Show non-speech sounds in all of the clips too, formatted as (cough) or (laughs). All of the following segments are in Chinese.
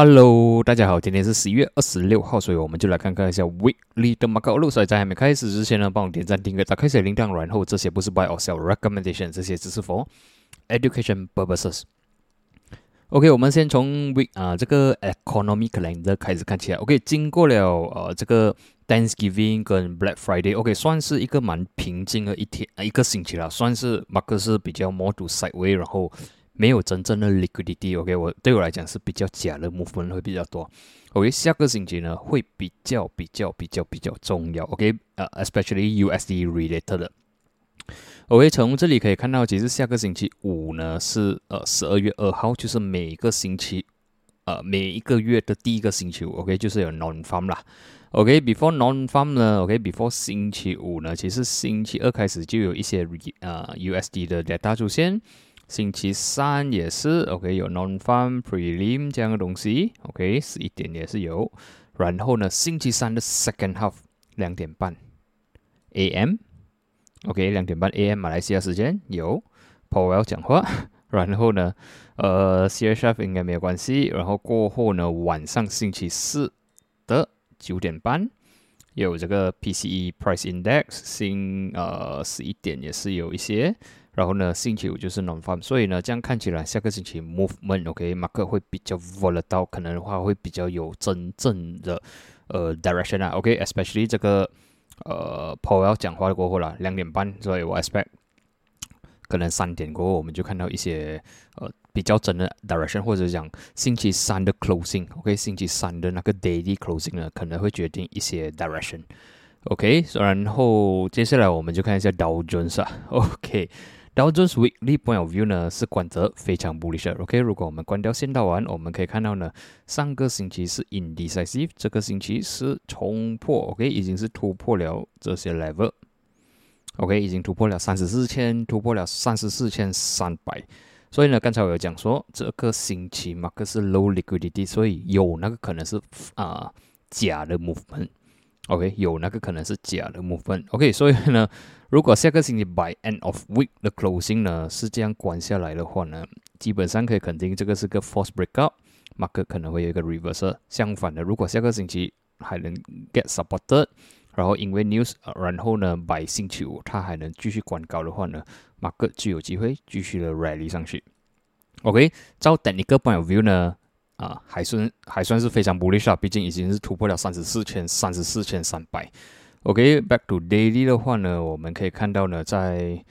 Hello，大家好，今天是十一月二十六号，所以我们就来看看一下 Weekly 的 Market Outlook。所以在还没开始之前呢，帮我点赞、订阅、打开小铃铛，然后这些不是 Buy or Sell Recommendation，这些只是 for education purposes。OK，我们先从 Week 啊这个 Economic Calendar 开始看起来。OK，经过了呃这个 Thanksgiving 跟 Black Friday，OK 算是一个蛮平静的一天啊一个星期了，算是 Market 是比较 more to sideways，然后。没有真正的 liquidity，OK，我对我来讲是比较假的 movement 会比较多。OK，下个星期呢会比较比较比较比较重要，OK，呃，especially USD related 的。OK，从这里可以看到，其实下个星期五呢是呃十二月二号，就是每个星期呃每一个月的第一个星期五，OK，就是有 non farm 啦。OK，before non farm 呢，OK，before 星期五呢，其实星期二开始就有一些呃 USD 的 data 出现。星期三也是，OK，有 non-farm prelim 这样的东西，OK，十一点也是有。然后呢，星期三的 second half 两点半 AM，OK，两点半 AM 马来西亚时间有 Powell 讲话。(laughs) 然后呢，呃，CHF 应该没有关系。然后过后呢，晚上星期四的九点半有这个 PCE Price Index，星呃十一点也是有一些。然后呢，星期五就是 non farm，所以呢，这样看起来下个星期 movement，OK，马克会比较 volatile，可能的话会比较有真正的呃 direction 啊，OK，especially 这个呃 Paul 要讲话过后啦，两点半，所以我 expect 可能三点过后我们就看到一些呃比较真的 direction，或者讲星期三的 closing，OK，星期三的那个 daily closing 呢，可能会决定一些 direction，OK，然后接下来我们就看一下 Dow Jones 啊，OK。Dow Jones Weekly Point of View 呢是观者非常 bullish。OK，如果我们关掉线道完，我们可以看到呢，上个星期是 indecisive，这个星期是冲破，OK，已经是突破了这些 level。OK，已经突破了三十四千，突破了三十四千三百。所以呢，刚才我有讲说，这个星期嘛，可是 low liquidity，所以有那个可能是啊假的 movement。OK，有那个可能是假的 movement。OK，所以呢。如果下个星期 by end of week 的 closing 呢是这样关下来的话呢，基本上可以肯定这个是个 false breakout，Mark 可能会有一个 reverse。相反的，如果下个星期还能 get supported，然后因为 news，然后呢 by 星期五它还能继续关高的话呢，market 就有机会继续的 rally 上去。OK，照等一个 point of view 呢，啊，还算还算是非常 bullish 啊，毕竟已经是突破了三十四千三十四千三百。OK，back to daily 的话呢，我们可以看到呢，在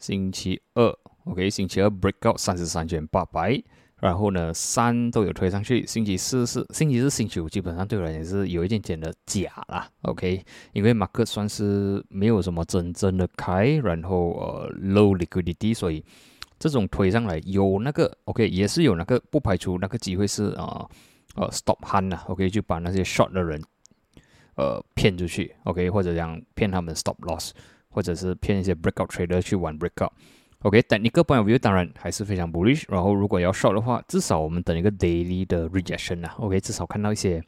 星期二，OK，星期二 breakout 三十三千八百，然后呢，三都有推上去。星期四是星期四、星期五基本上对我来讲是有一点点的假啦，OK，因为马克算是没有什么真正的开，然后呃 low liquidity，所以这种推上来有那个 OK 也是有那个不排除那个机会是啊呃 stop hand 啊，OK 就把那些 short 的人。呃，骗出去，OK，或者讲骗他们 stop loss，或者是骗一些 breakout trader 去玩 breakout OK，等一个 point of view 当然还是非常 bullish。然后如果要 short 的话，至少我们等一个 daily 的 rejection 啊，OK，至少看到一些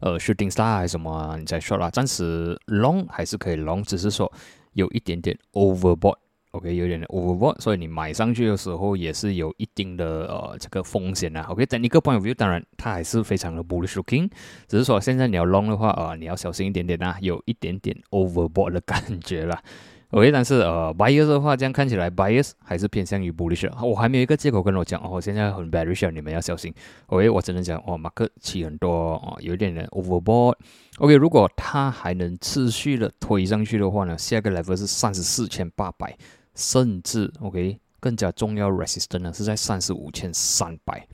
呃 shooting star 还是什么，你再 short 啦。暂时 long 还是可以 long，只是说有一点点 overbought。OK，有点 overbought，所以你买上去的时候也是有一定的呃这个风险的。OK，等一个 point of view，当然它还是非常的 bullish looking，只是说现在你要 long 的话啊，你要小心一点点啊，有一点点 overbought 的感觉了。OK，但是呃，buyers 的话，这样看起来 buyers 还是偏向于 bullish。我还没有一个借口跟我讲哦，我现在很 bearish，你们要小心。OK，我只能讲哦，马克起很多哦，有点点 overbought。OK，如果它还能持续的推上去的话呢，下个 level 是三十四千八百。甚至，OK，更加重要，resistance 呢是在三十五千三百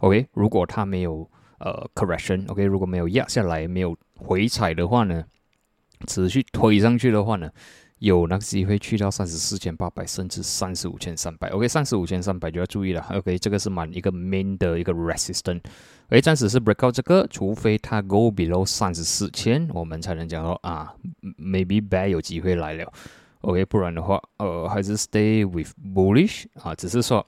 ，OK，如果它没有呃 correction，OK，如果没有压下来，没有回踩的话呢，持续推上去的话呢，有那个机会去到三十四千八百，甚至三十五千三百，OK，三十五千三百就要注意了，OK，这个是满一个 main 的一个 resistance，OK，暂时是 breakout 这个，除非它 go below 三十四千，我们才能讲说啊，maybe bear 有机会来了。OK，不然的话，呃，还是 stay with bullish 啊，只是说，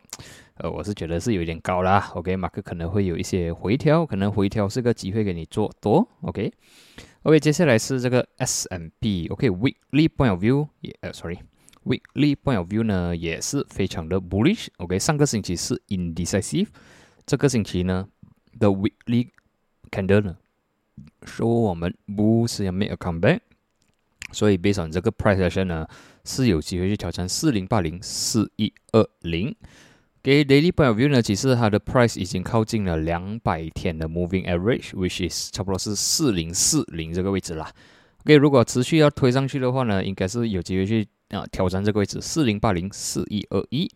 呃，我是觉得是有点高啦。OK，马克可能会有一些回调，可能回调是个机会给你做多。OK OK，接下来是这个 S M P。OK，weekly point of view 也，呃，sorry，weekly point of view 呢也是非常的 bullish。OK，上个星期是 indecisive，这个星期呢的 weekly candle 呢，说我们不是要 make a comeback，所以 based on 这个 price action 呢，是有机会去挑战四零八零四一二零。给 daily point of view 呢，其实它的 price 已经靠近了两百天的 moving average，which is 差不多是四零四零这个位置啦。OK，如果持续要推上去的话呢，应该是有机会去啊挑战这个位置四零八零四一二一。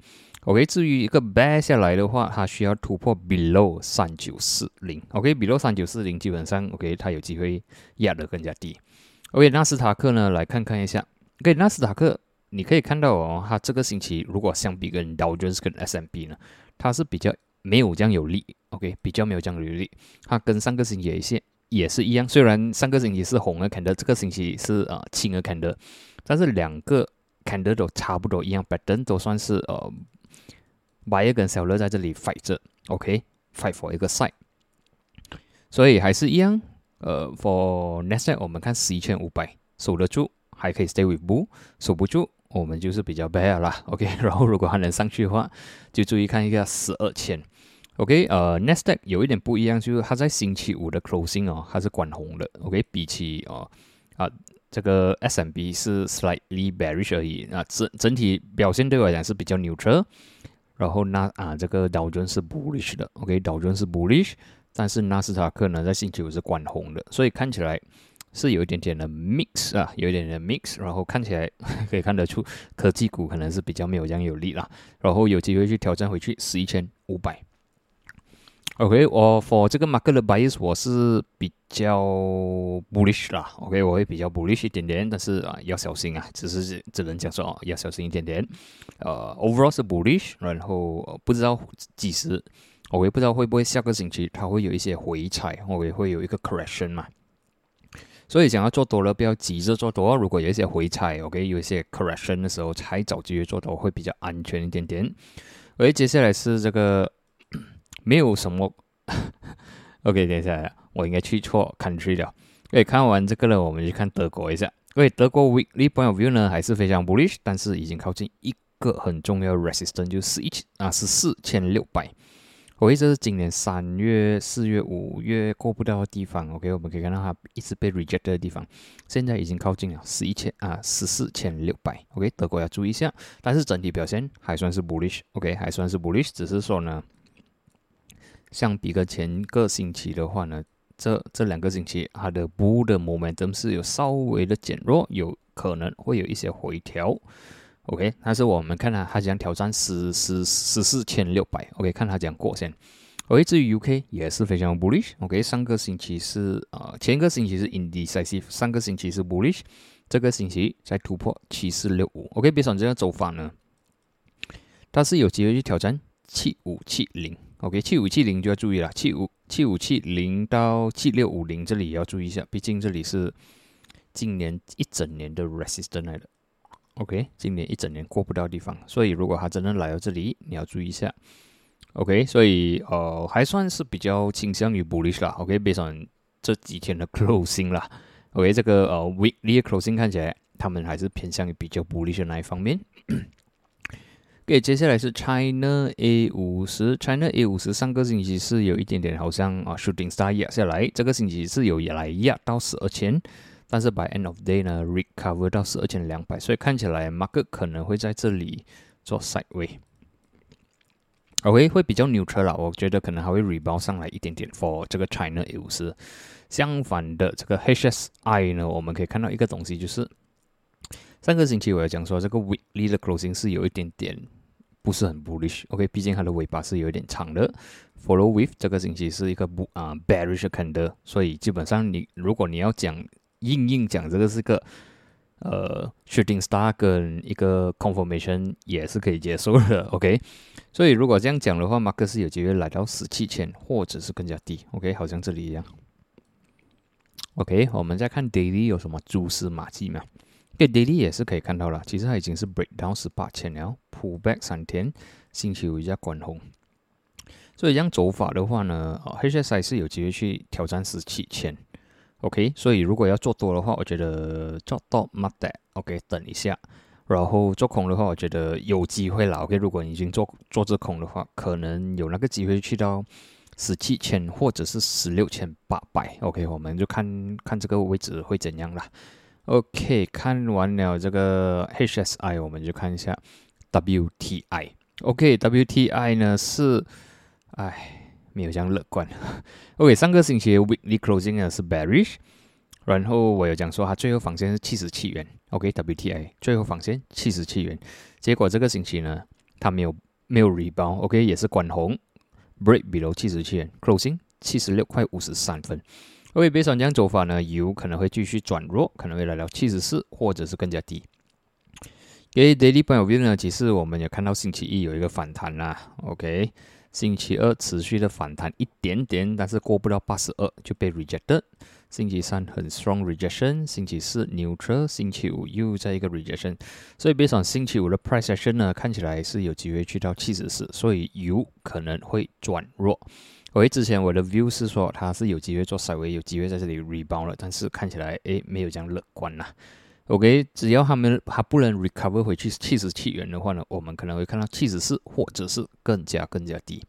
OK，至于一个 bear 下来的话，它需要突破 below 三九四零。OK，below 三九四零基本上 OK，它有机会压得更加低。OK，纳斯达克呢，来看看一下。OK，纳斯达克。你可以看到哦，它这个星期如果相比跟 Dow Jones 跟 S&P 呢，它是比较没有这样有力，OK，比较没有这样有力。它跟上个星期一也是一样，虽然上个星期是红的 candle，这个星期是啊青的 candle，但是两个 candle 都差不多一样，pattern 都算是呃，buyer 跟 seller 在这里 fight 着，OK，fight for 一个 side，所以还是一样，呃，for next 我们看十一千五百守得住，还可以 stay with bull，守不住。我们就是比较 bad 啦，OK，(laughs) 然后如果还能上去的话，就注意看一下十二千，OK，呃，Nasdaq 有一点不一样，就是它在星期五的 closing 哦，它是管红的，OK，比起哦啊这个 SMB 是 slightly bearish 而已，那整整体表现对我来讲是比较 neutral，然后那啊这个道琼是 bullish 的，OK，道琼是 bullish，但是纳斯达克呢在星期五是管红的，所以看起来。是有一点点的 mix 啊，有一点点 mix，然后看起来 (laughs) 可以看得出科技股可能是比较没有这样有力啦，然后有机会去挑战回去十一千五百。OK，我 for 这个 market 的 bias 我是比较 bullish 啦，OK，我会比较 bullish 一点点，但是啊要小心啊，只是只能讲说哦要小心一点点。呃，overall 是 bullish，然后不知道几时，我也不知道会不会下个星期它会有一些回踩，我也会有一个 correction 嘛。所以想要做多了，不要急着做多。如果有一些回踩，OK，有一些 correction 的时候，才找机会做多会比较安全一点点。而接下来是这个 (coughs) 没有什么，(coughs) OK，等一下，我应该去错 country 了。OK，，看完这个呢，我们去看德国一下。因为德国 weekly point of view 呢还是非常 bullish，但是已经靠近一个很重要的 resistance，就是一千啊，是四千六百。OK，这是今年三月、四月、五月过不到的地方。OK，我们可以看到它一直被 reject 的地方，现在已经靠近了十一千啊，十四千六百。OK，德国要注意一下，但是整体表现还算是 bullish。OK，还算是 bullish，只是说呢，相比个前个星期的话呢，这这两个星期它的 bull 的 momentum 是有稍微的减弱，有可能会有一些回调。OK，但是我们看它，它将挑战十十十四千六百。OK，看它将过先。OK，至于 UK 也是非常 bullish。OK，上个星期是呃，前一个星期是 indecisive，上个星期是 bullish，这个星期再突破七四六五。OK，别说这个走法呢，它是有机会去挑战七五七零。OK，七五七零就要注意了，七五七五七零到七六五零这里也要注意一下，毕竟这里是今年一整年的 resistance 来的。OK，今年一整年过不到地方，所以如果他真的来到这里，你要注意一下。OK，所以呃还算是比较倾向于 bullish 啦。OK，背上这几天的 (laughs) closing 啦。OK，这个呃 weekly closing 看起来他们还是偏向于比较 bullish 的那一方面。(coughs) OK，接下来是 China A 五十，China A 五十上个星期是有一点点好像啊 shooting star 压下来，这个星期是有来压到十二千。但是 by end of day 呢，recover 到是二千两百，所以看起来 market 可能会在这里做 sideway。OK，会比较 neutral 啦，我觉得可能还会 rebound 上来一点点 for 这个 China A 五十。相反的，这个 HSI 呢，我们可以看到一个东西，就是上个星期我要讲说，这个 weekly 的 closing 是有一点点不是很 bullish。OK，毕竟它的尾巴是有一点长的。Follow with 这个星期是一个不啊 bearish candle，所以基本上你如果你要讲硬硬讲，这个是个呃 shooting star 跟一个 confirmation 也是可以接受的，(laughs) OK。所以如果这样讲的话，马克思有机会来到十七千，或者是更加低，OK。好像这里一样，OK。我们再看 daily 有什么蛛丝马迹吗？对，daily 也是可以看到了，其实它已经是 break down 十八千了，pull back 三天，星期五一下关红。所以这样走法的话呢，啊，HSI 是有机会去挑战十七千。OK，所以如果要做多的话，我觉得做到 m a t OK，等一下。然后做空的话，我觉得有机会了。OK，如果你已经做做这空的话，可能有那个机会去到十七千或者是十六千八百，OK，我们就看看这个位置会怎样啦。OK，看完了这个 HSI，我们就看一下 WTI。OK，WTI 呢是，哎，没有这样乐观。(laughs) OK，上个星期 Weekly Closing 呢是 Bearish，然后我有讲说它最后防线是七十七元。OK，WTI 最后防线七十七元，结果这个星期呢，它没有没有 rebound，OK 也是关红。Break below 七十七元，Closing 七十六块五十三分。OK，别上这样走法呢，油可能会继续转弱，可能会来到七十四，或者是更加低。给 Daily Point View 呢，其实我们也看到星期一有一个反弹啦。OK，星期二持续的反弹一点点，但是过不到八十二就被 rejected。星期三很 strong rejection，星期四 neutral，星期五又在一个 rejection，所以别想星期五的 price action 呢，看起来是有机会去到七十四，所以有可能会转弱。OK，之前我的 view 是说它是有机会做 side way，有机会在这里 rebound 了，但是看起来诶没有这样乐观呐。OK，只要他们还不能 recover 回去七十七元的话呢，我们可能会看到七十四或者是更加更加低。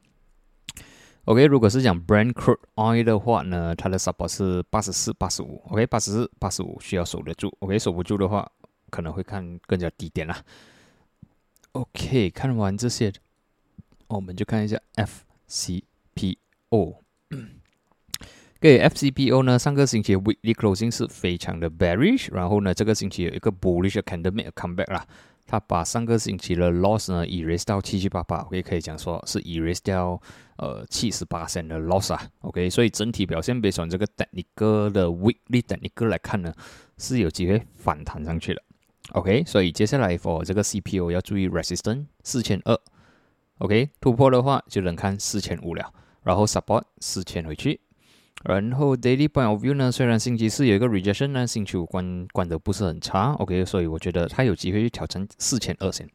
OK，如果是讲 Brand Crude Oil 的话呢，它的 support 是八十四、八十五。OK，八十四、八十五需要守得住。OK，守不住的话，可能会看更加低点啦。OK，看完这些，我们就看一下 FCPO。给 FCPO 呢，上个星期 Weekly Closing 是非常的 bearish，然后呢，这个星期有一个 bullish candle make a comeback 啦。它把上个星期的 loss 呢 erase 到七七八八，也可以讲说是 erase 掉呃七十八线的 loss 啊。OK，所以整体表现，比从这个 technical 的 weekly technical 来看呢，是有机会反弹上去的。OK，所以接下来 for 这个 CPO 要注意 resistance 四千二。OK，突破的话就能看四千五了，然后 support 四千回去。然后 daily point of view 呢，虽然星期四有一个 rejection 呢，星期五关关的不是很差，OK，所以我觉得它有机会去挑战四千二线。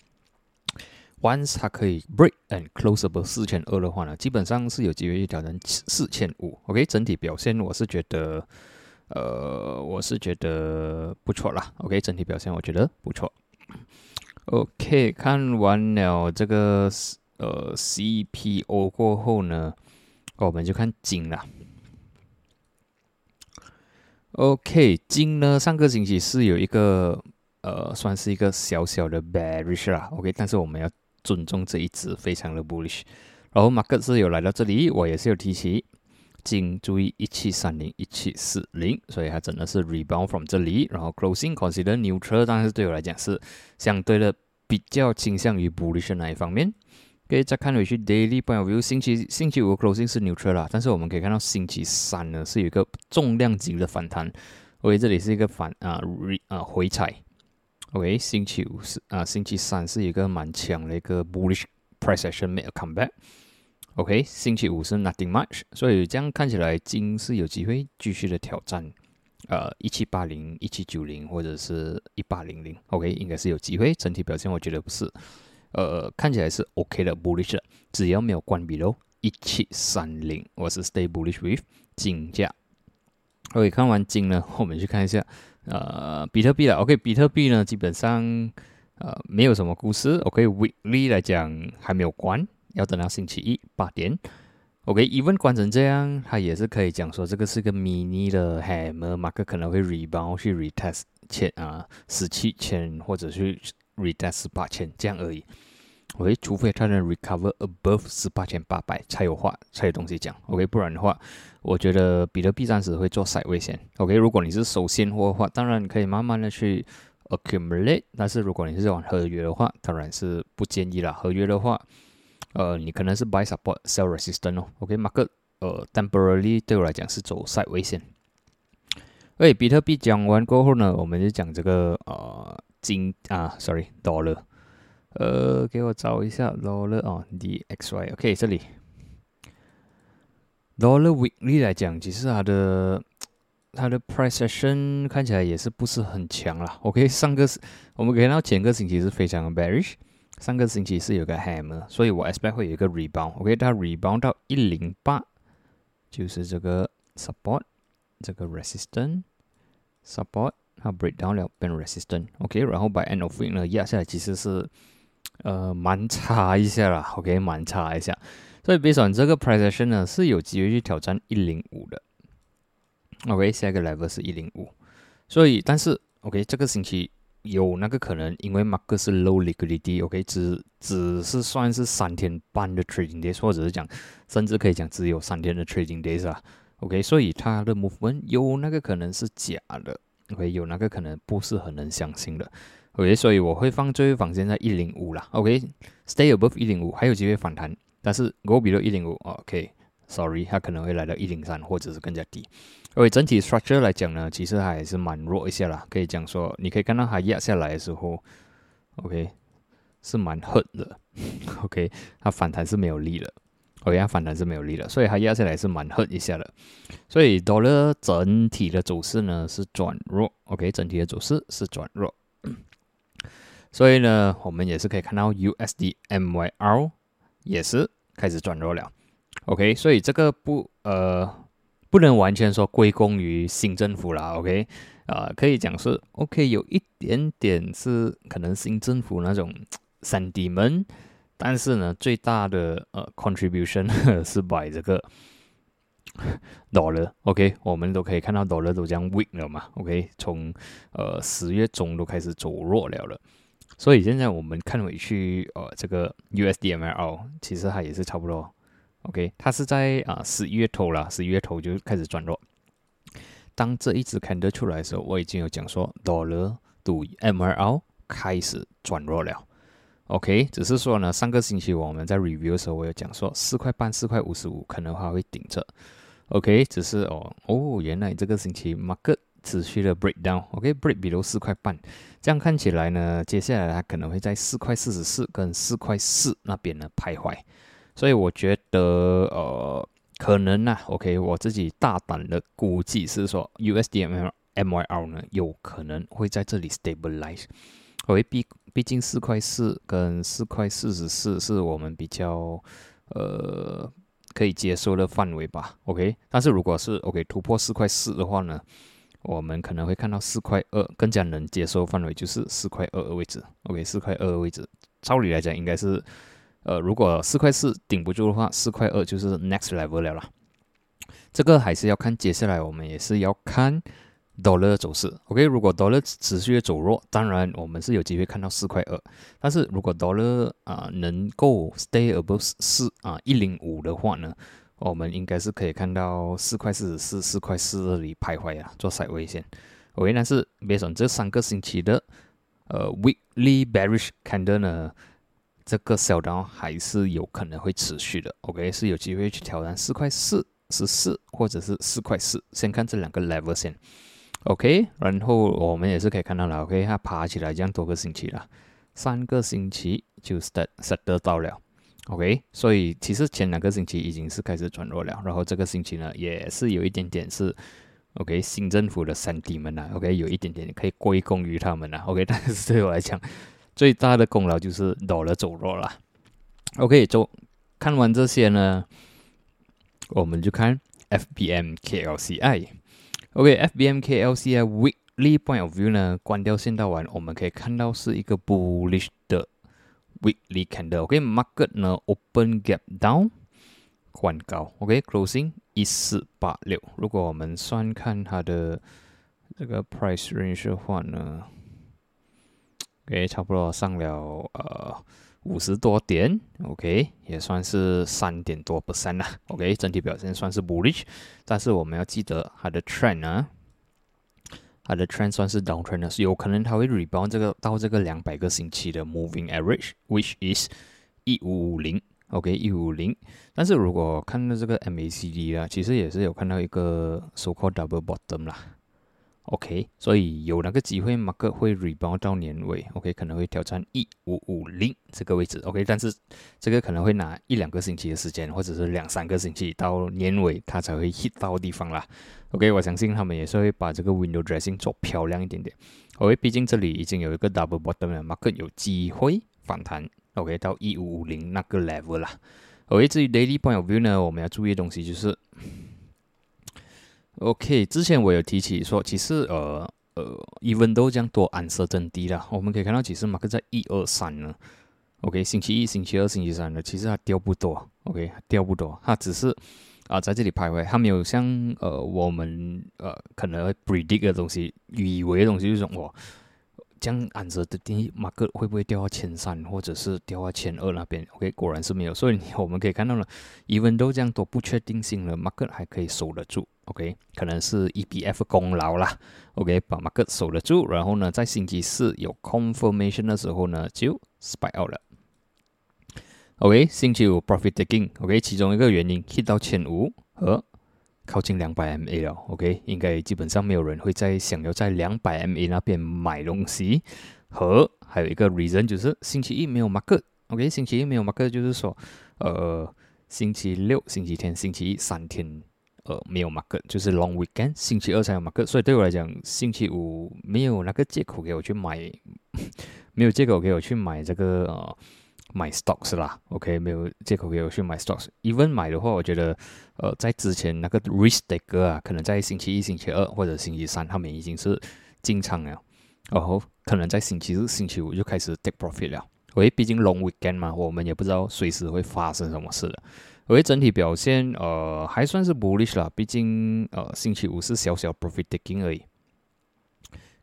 Once 它可以 break and close above 四千二的话呢，基本上是有机会去挑战四千五。OK，整体表现我是觉得，呃，我是觉得不错啦。OK，整体表现我觉得不错。OK，看完了这个呃 CPO 过后呢，我们就看金了。OK，金呢？上个星期是有一个呃，算是一个小小的 bearish 啦。OK，但是我们要尊重这一只非常的 bullish。然后马克是有来到这里，我也是有提起金，注意一七三零、一七四零，所以它真的是 rebound from 这里，然后 closing consider neutral，但是对我来讲是相对的比较倾向于 bullish 那一方面。可以再看回去，daily point of view，星期星期五 closing 是 neutral 啦，但是我们可以看到星期三呢是有一个重量级的反弹，OK，这里是一个反啊 re 啊回踩，OK，星期五是啊星期三是一个蛮强的一个 bullish price action make a comeback，OK，星期五是 nothing much，所以这样看起来金是有机会继续的挑战，呃一七八零、一七九零或者是一八零零，OK，应该是有机会，整体表现我觉得不是。呃，看起来是 OK 的，bullish，只要没有关闭喽，一七三零，我是 stay bullish with 金价。OK，看完金呢，我们去看一下，呃，比特币了。OK，比特币呢，基本上呃没有什么故事。OK，weekly 来讲还没有关，要等到星期一八点。OK，even 关成这样，它也是可以讲说这个是个 mini 的 hammer，马克可能会 rebound 去 retest 千啊十七千或者是。Retest 十八千这样而已，OK，除非它能 recover above 十八千八百才有话才有东西讲，OK，不然的话，我觉得比特币暂时会做赛位线，OK，如果你是守现货的话，当然你可以慢慢的去 accumulate，但是如果你是玩合约的话，当然是不建议了。合约的话，呃，你可能是 buy support sell resistance 哦，OK，market 呃 temporarily 对我来讲是走赛位线。哎，比特币讲完过后呢，我们就讲这个呃。金啊，sorry，dollar，呃，给我找一下 dollar 哦，DXY，OK，这里 dollar weekly 来讲，其实它的它的 price action 看起来也是不是很强啦。OK，上个我们看到前个星期是非常 bearish，上个星期是有个 hammer，所以我 expect 会有一个 rebound。OK，它 rebound 到一零八，就是这个 support，这个 resistance，support。它 break down 了变 resistant，OK，然后 by end of week 呢压下来其实是呃蛮差一下啦，OK，蛮差一下，所以 based on 这个 price action 呢是有机会去挑战一零五的。OK，下一个 level 是一零五，所以但是 OK 这个星期有那个可能，因为 Mark 是 low liquidity，OK 只只是算是三天半的 trading days，或者是讲甚至可以讲只有三天的 trading days 啊。OK，所以它的 movement 有那个可能是假的，OK 有那个可能不是很能相信的。OK，所以我会放最后防线在一零五啦。OK，stay above 一零五还有机会反弹，但是 go below 一零五，OK，sorry，它可能会来到一零三或者是更加低。OK，整体 structure 来讲呢，其实还是蛮弱一些啦。可以讲说，你可以看到它压下来的时候，OK 是蛮狠的。(laughs) OK，它反弹是没有力的。OK，反弹是没有力的，所以它压下来是蛮狠一下的。所以 dollar 整体的走势呢是转弱。OK，整体的走势是转弱。(coughs) 所以呢，我们也是可以看到 USD MYR 也是开始转弱了。OK，所以这个不呃不能完全说归功于新政府啦。OK，啊可以讲是 OK 有一点点是可能新政府那种三 D 门，但是呢最大的呃 contribution (laughs) 是 by 这个 (laughs) dollar。OK，我们都可以看到 dollar 都这样 weak 了嘛。OK，从呃十月中都开始走弱了了。所以现在我们看回去，呃，这个 USDML 其实它也是差不多，OK，它是在啊十一月头了，十一月头就开始转弱。当这一只 candle 出来的时候，我已经有讲说 Dollar 对 MRL 开始转弱了，OK，只是说呢，上个星期我们在 review 的时候，我有讲说四块半、四块五十五可能还会顶着，OK，只是哦哦，原来这个星期 market 持续的 breakdown，OK，break below 四块半。这样看起来呢，接下来它可能会在四块四十四跟四块四那边呢徘徊，所以我觉得呃可能呢，OK，我自己大胆的估计是说，USD MYR 呢有可能会在这里 stabilize，因为毕毕竟四块四跟四块四十四是我们比较呃可以接受的范围吧，OK，但是如果是 OK 突破四块四的话呢？我们可能会看到四块二更加能接受范围，就是四块二的位置。OK，四块二的位置，照理来讲应该是，呃，如果四块四顶不住的话，四块二就是 next level 了啦。这个还是要看接下来，我们也是要看 dollar 走势。OK，如果 dollar 持续走弱，当然我们是有机会看到四块二。但是如果 dollar 啊能够 stay above 四啊一零五的话呢？我们应该是可以看到四块四十四、四块四这里徘徊啊，做赛位线。OK，但是 based on 这三个星期的呃 weekly bearish candle 呢，这个小刀还是有可能会持续的。OK，是有机会去挑战四块四十四或者是四块四。先看这两个 level 线。OK，然后我们也是可以看到了。OK，它爬起来这样多个星期了，三个星期就 start set 得到了。OK，所以其实前两个星期已经是开始转弱了，然后这个星期呢也是有一点点是 OK 新政府的三弟们呐，OK 有一点点可以归功于他们呐，OK，但是对我来讲最大的功劳就是倒了走弱了。OK，就看完这些呢，我们就看 FBM KLCI。OK，FBM KLCI weekly point of view 呢，关掉线道完，我们可以看到是一个 bullish 的。weekly candle，OK，market 呢 open gap down，关高，OK，closing 一四八六。如果我们算看它的这个 price range 的话呢，OK，差不多上了呃五十多点，OK，也算是三点多 percent 啦，OK，整体表现算是 bullish，但是我们要记得它的 trend 呢。它的 trend 算是 down trend 的，是有可能它会 rebound 这个到这个两百个星期的 moving average，which is 一五五零，OK 一五零。但是如果看到这个 MACD 啊，其实也是有看到一个 so called double bottom 啦。OK，所以有那个机会马克会 rebound 到年尾，OK，可能会挑战一五五零这个位置，OK，但是这个可能会拿一两个星期的时间，或者是两三个星期到年尾它才会 hit 到地方啦。OK，我相信他们也是会把这个 window dressing 做漂亮一点点。OK，毕竟这里已经有一个 double bottom，market 有机会反弹，OK，到一五五零那个 level 啦。OK，至于 daily point of view 呢，我们要注意的东西就是。OK，之前我有提起说，其实呃呃，even 都这样多暗色真低了。我们可以看到，其实马克在一二三呢。OK，星期一、星期二、星期三呢，其实它掉不多。OK，掉不多，它只是啊在这里徘徊，它没有像呃我们呃可能 predict 的东西，以为的东西就是我。这样按着的第一马克会不会掉到前三，或者是掉到前二那边？OK，果然是没有。所以我们可以看到了，even 都这样多不确定性了，马克还可以守得住。OK，可能是 EBF 功劳啦。OK，把马克守得住，然后呢，在星期四有 confirmation 的时候呢，就 spy out 了。OK，星期五 profit taking。OK，其中一个原因 hit 到前五和。靠近两百 MA 了，OK，应该基本上没有人会再想要在两百 MA 那边买东西。和还有一个 reason 就是星期一没有 market，OK，星期一没有 market 就是说，呃，星期六、星期天、星期一三天，呃，没有 market，就是 long weekend，星期二才有 market。所以对我来讲，星期五没有那个借口给我去买，(laughs) 没有借口给我去买这个呃。买 stocks 啦，OK，没有借口给我去买 stocks。even 买的话，我觉得，呃，在之前那个 risk taker 啊，可能在星期一、星期二或者星期三，他们已经是进场了，然后可能在星期日、星期五就开始 take profit 了。因为毕竟 long weekend 嘛，我们也不知道随时会发生什么事的。因为整体表现，呃，还算是 bullish 啦，毕竟，呃，星期五是小小 profit taking 而已。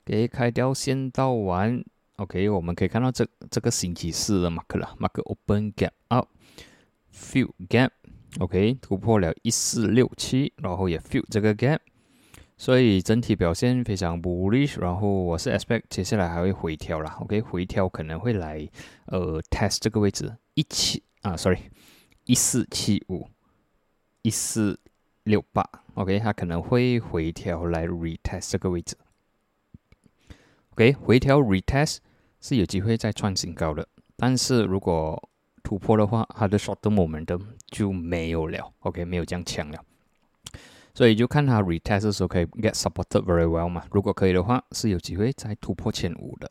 给开掉先到完。OK，我们可以看到这这个星期四的马克了，马克 open gap up，fill gap，OK，突破了一四六七，然后也 fill 这个 gap，所以整体表现非常 bullish。然后我是 expect 接下来还会回调啦，OK，回调可能会来呃 test 这个位置一七啊，sorry，一四七五，一四六八，OK，它可能会回调来 retest 这个位置。OK，回调 retest。是有机会再创新高的，但是如果突破的话，它的 short momentum 就没有了，OK，没有这样强了，所以就看它 retest 的时候可以 get supported very well 嘛。如果可以的话，是有机会再突破千五的；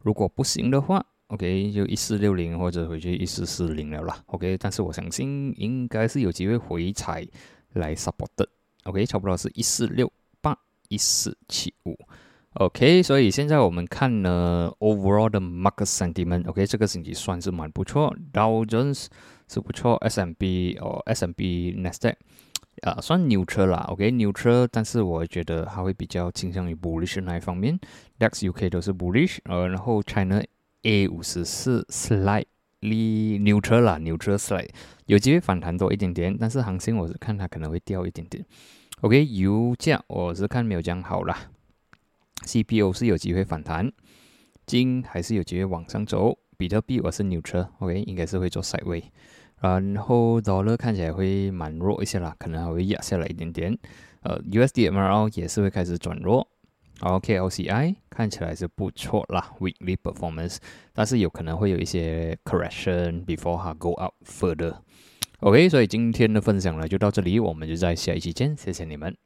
如果不行的话，OK，就一四六零或者回去一四四零了啦，OK。但是我相信应该是有机会回踩来 support 的。OK，差不多是一四六八一四七五。OK，所以现在我们看呢，overall 的 market sentiment，OK，这个星期算是蛮不错，Dow Jones 是不错，S&P 哦，S&P Nasdaq 啊算 neutral 啦，OK，neutral，但是我觉得它会比较倾向于 bullish 那一方面，DAX UK 都是 bullish，呃，然后 China A 五十四 slightly neutral 啦，neutral slight 有机会反弹多一点点，但是行情我是看它可能会掉一点点，OK，油价我是看没有讲好啦。CPO 是有机会反弹，金还是有机会往上走。比特币我是牛车，OK，应该是会做 side way。然后 Dollar 看起来会蛮弱一些啦，可能还会压下来一点点。呃，USDMRL 也是会开始转弱。O K O C I 看起来是不错啦，weekly performance，但是有可能会有一些 correction before 它 go up further。OK，所以今天的分享呢就到这里，我们就在下一期见，谢谢你们。